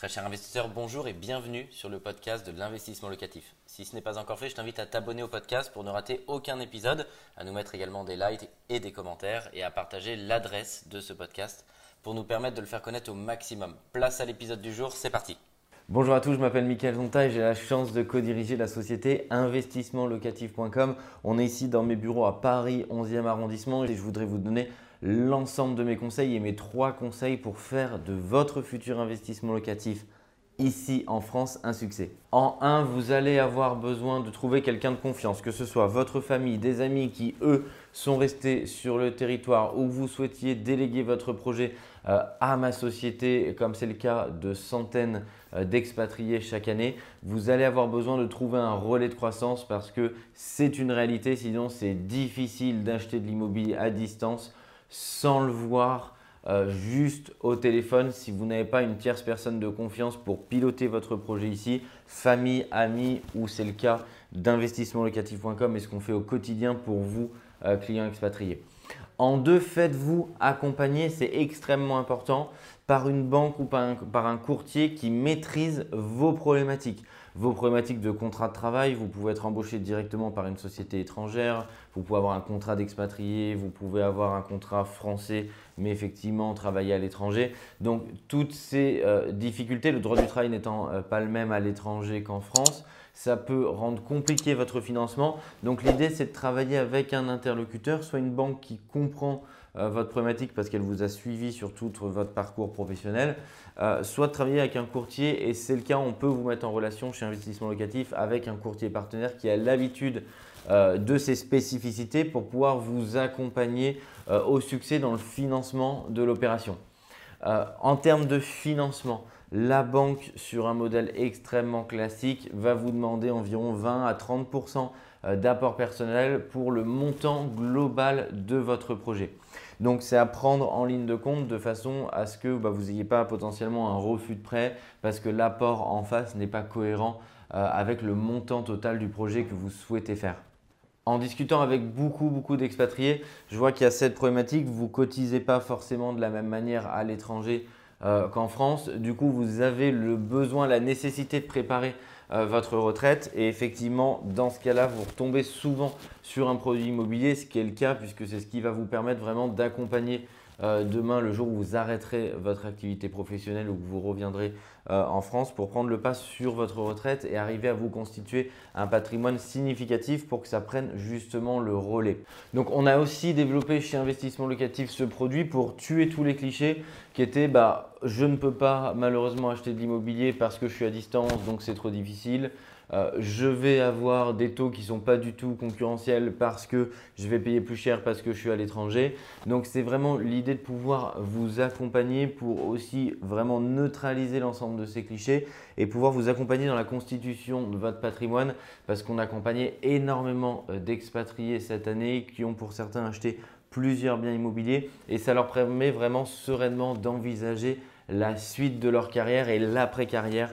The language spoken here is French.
Très cher investisseur, bonjour et bienvenue sur le podcast de l'investissement locatif. Si ce n'est pas encore fait, je t'invite à t'abonner au podcast pour ne rater aucun épisode, à nous mettre également des likes et des commentaires et à partager l'adresse de ce podcast pour nous permettre de le faire connaître au maximum. Place à l'épisode du jour, c'est parti. Bonjour à tous, je m'appelle Mickaël Zonta et j'ai la chance de co-diriger la société investissementlocatif.com. On est ici dans mes bureaux à Paris 11e arrondissement et je voudrais vous donner l'ensemble de mes conseils et mes trois conseils pour faire de votre futur investissement locatif ici en France un succès. En un, vous allez avoir besoin de trouver quelqu'un de confiance, que ce soit votre famille, des amis qui, eux, sont restés sur le territoire ou vous souhaitiez déléguer votre projet euh, à ma société, comme c'est le cas de centaines euh, d'expatriés chaque année, vous allez avoir besoin de trouver un relais de croissance parce que c'est une réalité, sinon c'est difficile d'acheter de l'immobilier à distance sans le voir euh, juste au téléphone si vous n'avez pas une tierce personne de confiance pour piloter votre projet ici, famille, amis ou c'est le cas d'investissementlocatif.com et ce qu'on fait au quotidien pour vous, euh, clients expatriés. En deux, faites-vous accompagner, c'est extrêmement important, par une banque ou par un, courtier qui maîtrise vos problématiques. Vos problématiques de contrat de travail, vous pouvez être embauché directement par une société étrangère, vous pouvez avoir un contrat d'expatrié, vous pouvez avoir un contrat français, mais effectivement travailler à l'étranger. Donc toutes ces euh, difficultés, le droit du travail n'étant euh, pas le même à l'étranger qu'en France, ça peut rendre compliqué votre financement. Donc l'idée, c'est de travailler avec un interlocuteur, soit une banque qui comprend euh, votre problématique parce qu'elle vous a suivi sur tout votre parcours professionnel, euh, soit travailler avec un courtier et c'est le cas, on peut vous mettre en relation chez Investissement Locatif avec un courtier partenaire qui a l'habitude euh, de ces spécificités pour pouvoir vous accompagner au succès dans le financement de l'opération. en termes de financement, la banque, sur un modèle extrêmement classique, va vous demander environ 20 à 30 euh, d'apport personnel pour le montant global de votre projet. Donc c'est à prendre en ligne de compte de façon à ce que bah, vous n'ayez pas potentiellement un refus de prêt parce que l'apport en face n'est pas cohérent euh, avec le montant total du projet que vous souhaitez faire. En discutant avec beaucoup, beaucoup d'expatriés, je vois qu'il y a cette problématique. Vous cotisez pas forcément de la même manière à l'étranger euh, qu'en France. Du coup, vous avez le besoin, la nécessité de préparer euh, votre retraite. Et effectivement, dans ce cas-là, vous retombez souvent sur un produit immobilier, ce qui est le cas puisque c'est ce qui va vous permettre vraiment d'accompagner euh, demain, le jour où vous arrêterez votre activité professionnelle ou que vous reviendrez euh, en France pour prendre le pas sur votre retraite et arriver à vous constituer un patrimoine significatif pour que ça prenne justement le relais. Donc on a aussi développé chez Investissement Locatif ce produit pour tuer tous les clichés qui étaient bah, je ne peux pas malheureusement acheter de l'immobilier parce que je suis à distance donc c'est trop difficile. Euh, je vais avoir des taux qui ne sont pas du tout concurrentiels parce que je vais payer plus cher parce que je suis à l'étranger. Donc c'est vraiment l'idée de pouvoir vous accompagner pour aussi vraiment neutraliser l'ensemble de ces clichés et pouvoir vous accompagner dans la constitution de votre patrimoine parce qu'on a accompagné énormément euh, d'expatriés cette année qui ont pour certains acheté plusieurs biens immobiliers et ça leur permet vraiment sereinement d'envisager la suite de leur carrière et l'après-carrière